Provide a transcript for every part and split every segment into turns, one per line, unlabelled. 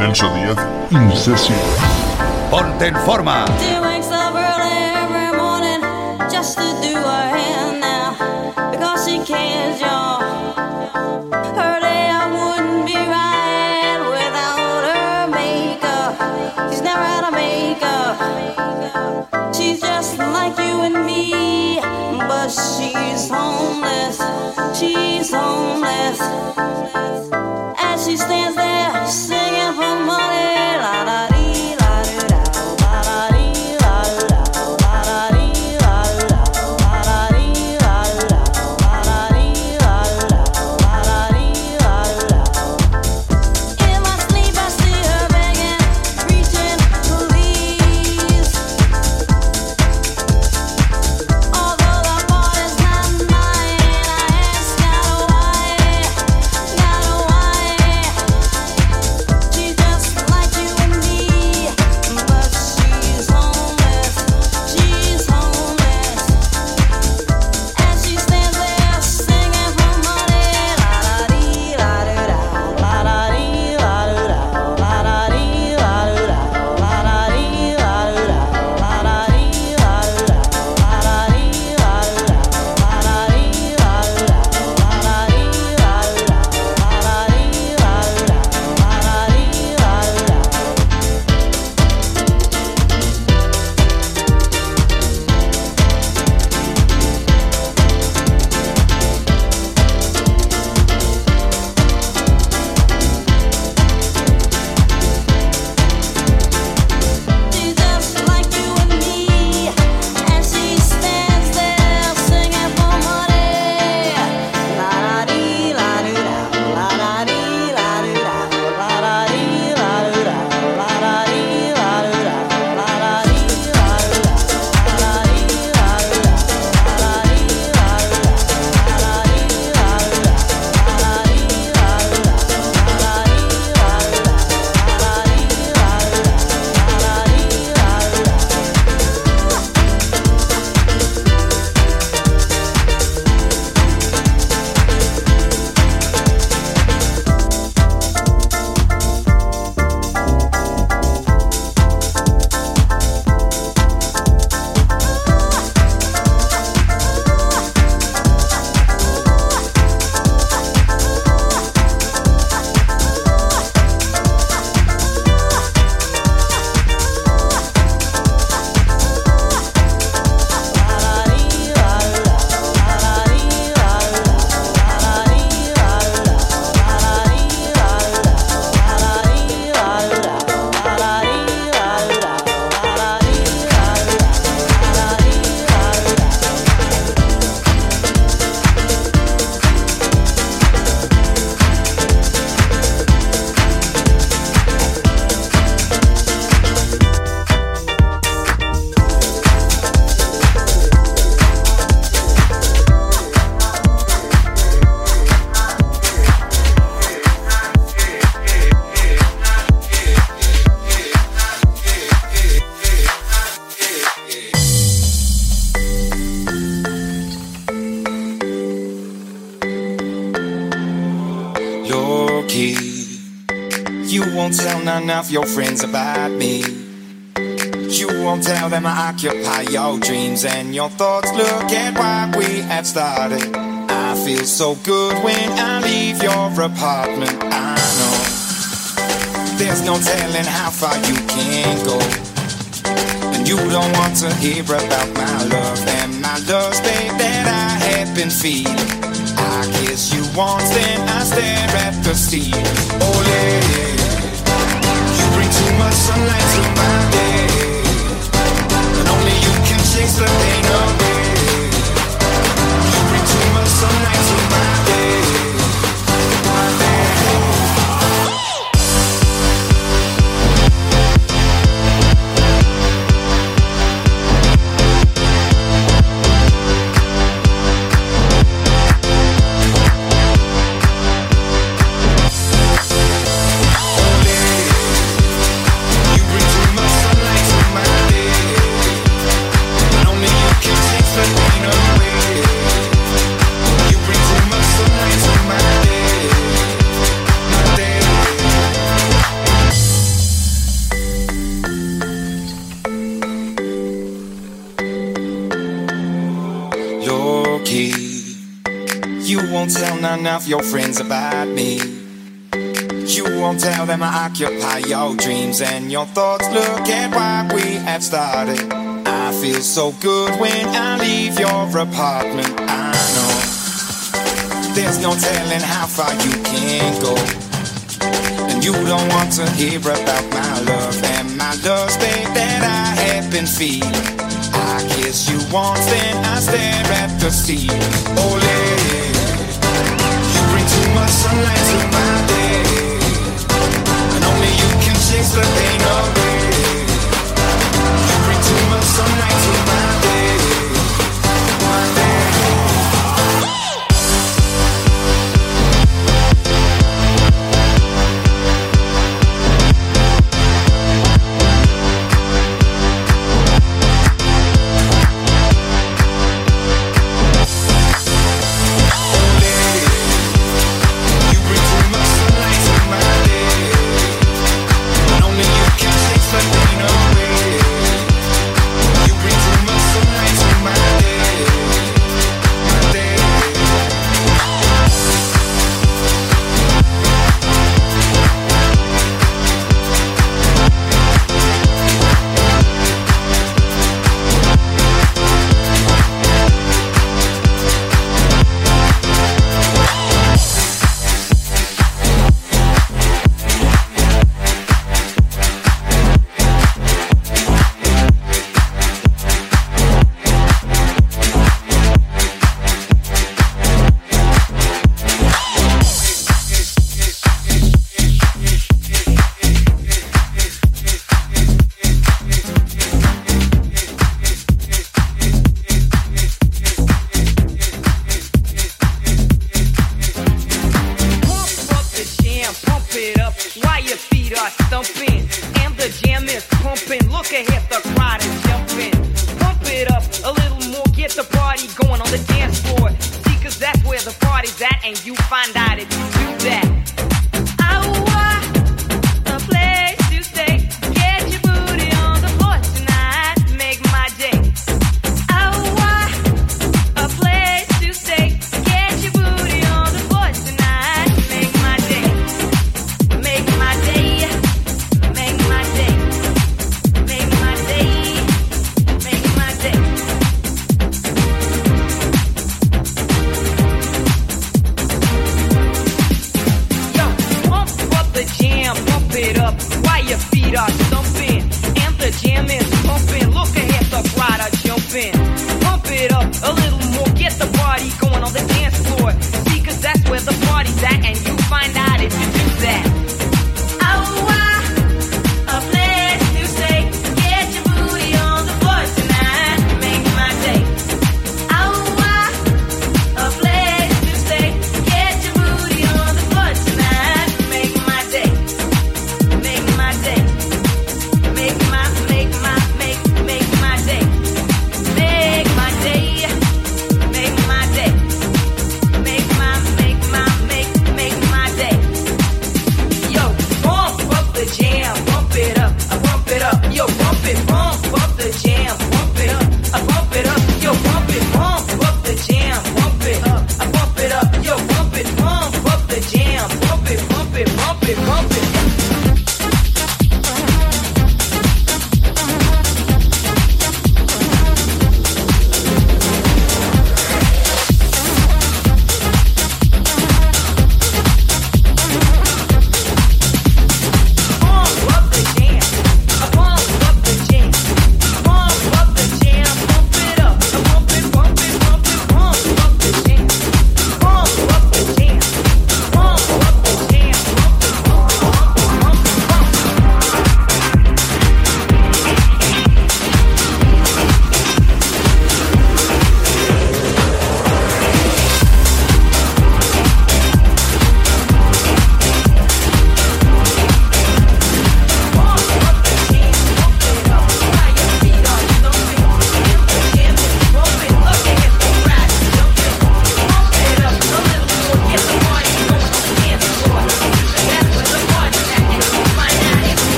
Celso Díaz, Incesio.
Ponte en forma.
she's homeless, she's homeless. As she stands there singing for money, la la.
key. You won't tell none of your friends about me. You won't tell them I occupy your dreams and your thoughts. Look at what we have started. I feel so good when I leave your apartment. I know there's no telling how far you can go. And you don't want to hear about my love and my love state that I have been feeling. I kiss you wants, then I stare at the sea. Oh, you bring too much sunlight to my day, and only you can chase the pain away.
your friends about me. You won't tell them I occupy your dreams and your thoughts. Look at what we have started. I feel so good when I leave your apartment. I know there's no telling how far you can go. And you don't want to hear about my love and my love state that I have been feeling. I kiss you once, then I stare at the sea. Oh, lady my they know me You bring too much sunlight to my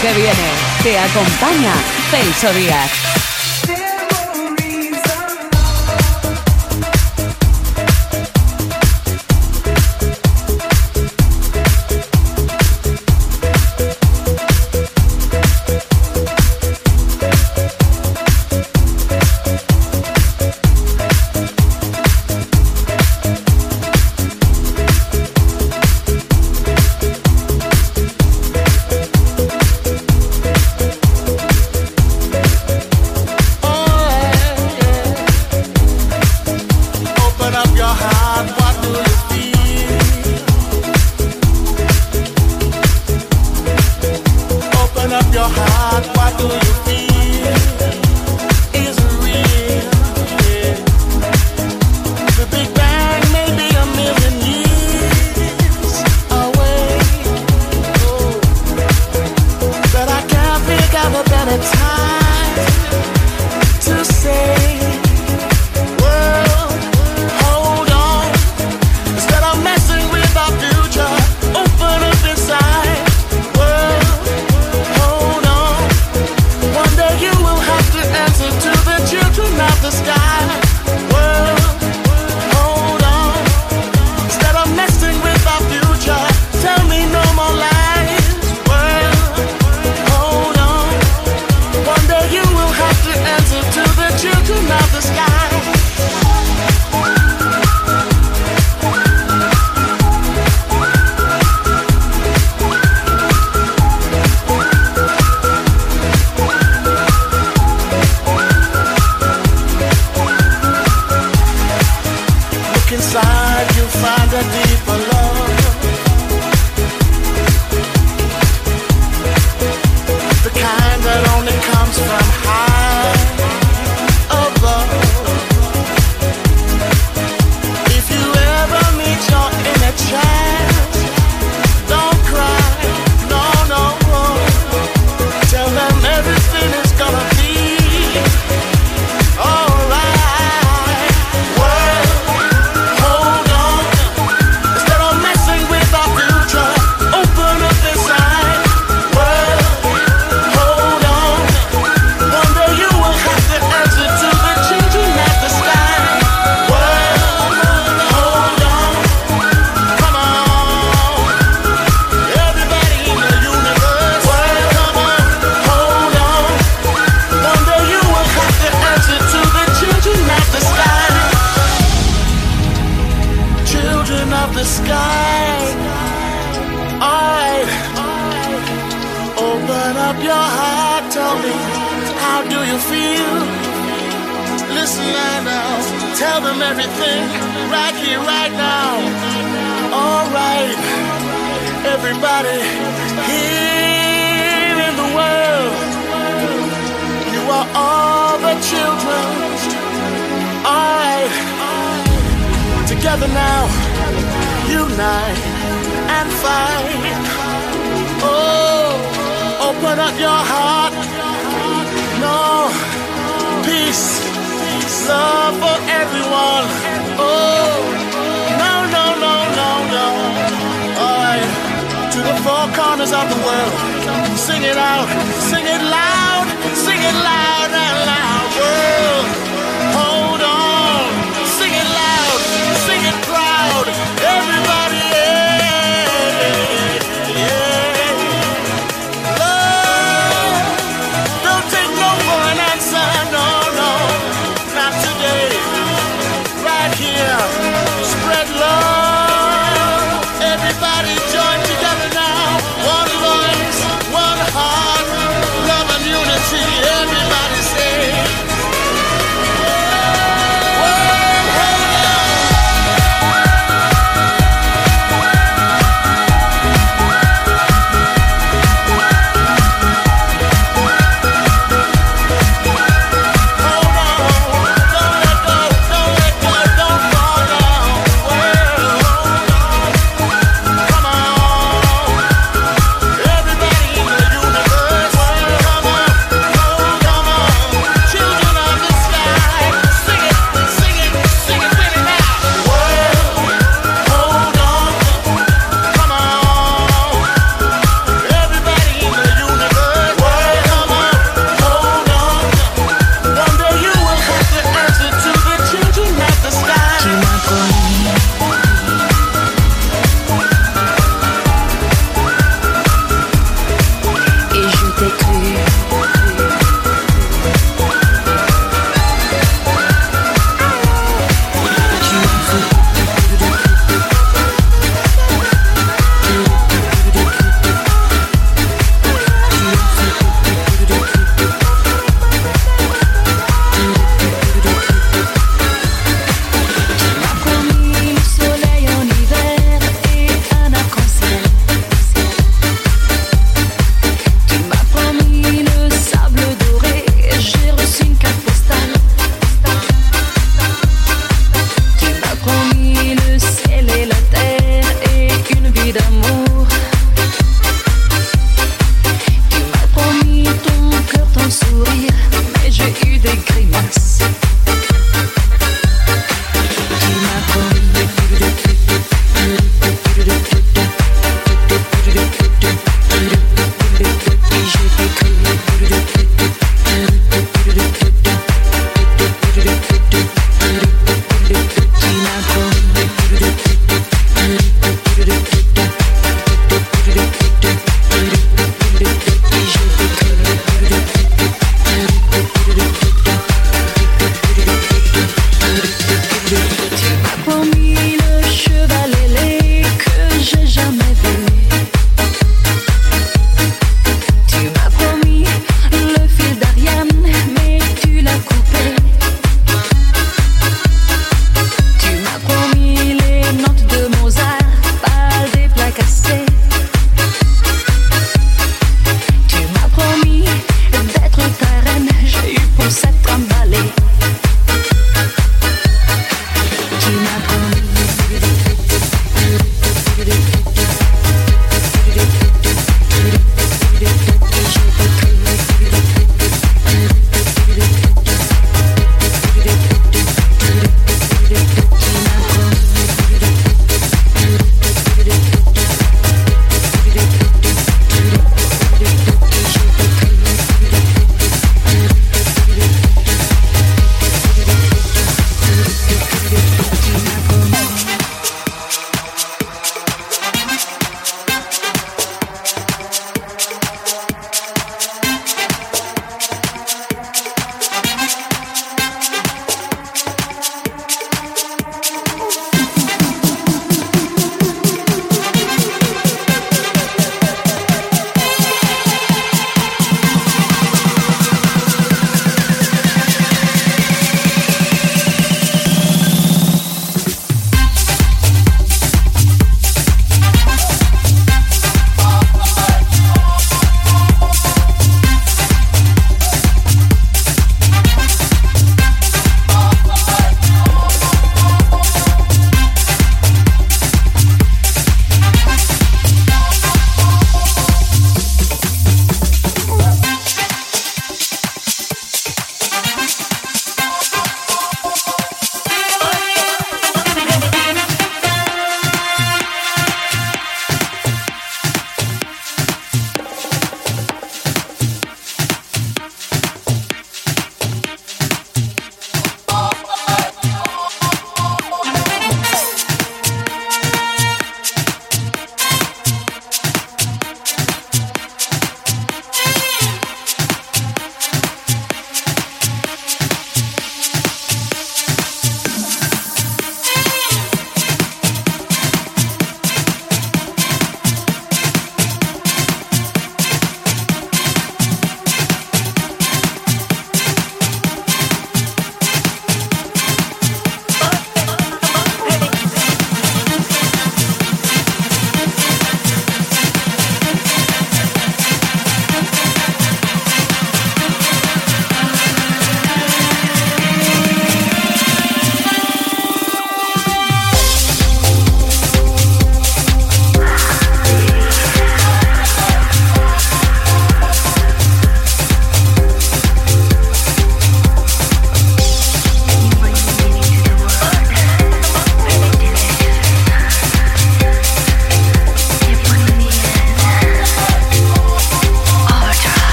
Que viene. Te acompaña Celso Díaz.
Everybody say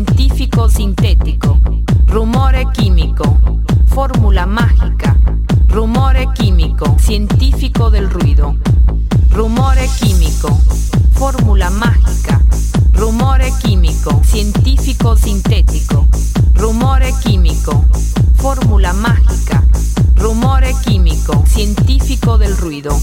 científico sintético, rumore químico, fórmula mágica, rumore químico, científico del ruido, rumore químico, fórmula mágica, rumore químico, científico sintético, rumore químico, fórmula mágica, rumore químico, científico del ruido.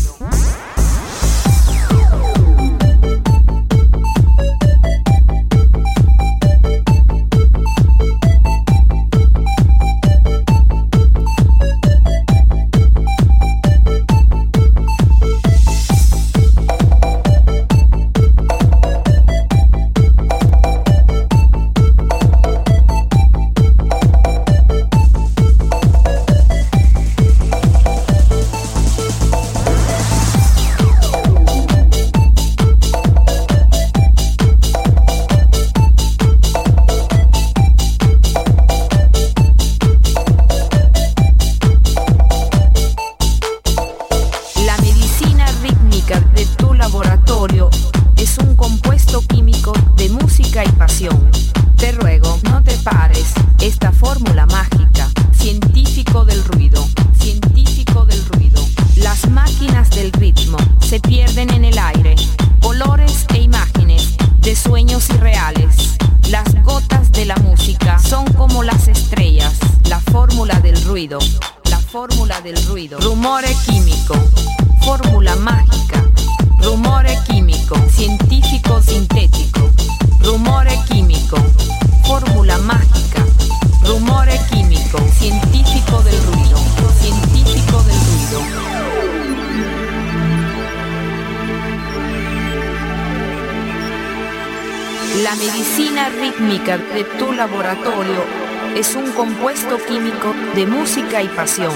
La medicina rítmica de tu laboratorio es un compuesto químico de música y pasión.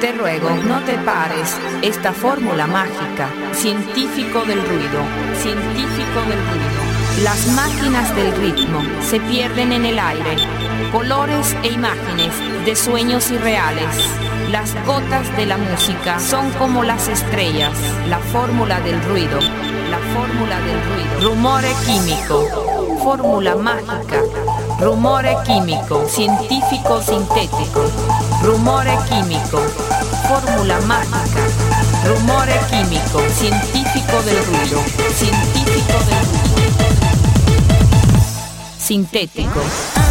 Te ruego, no te pares, esta fórmula mágica, científico del ruido, científico del ruido. Las máquinas del ritmo se pierden en el aire, colores e imágenes de sueños irreales. Las gotas de la música son como las estrellas, la fórmula del ruido, la fórmula del ruido. Rumore químico, fórmula mágica, rumore químico, científico sintético, rumore químico, fórmula mágica, rumore químico, científico del ruido, científico del ruido. Sintético.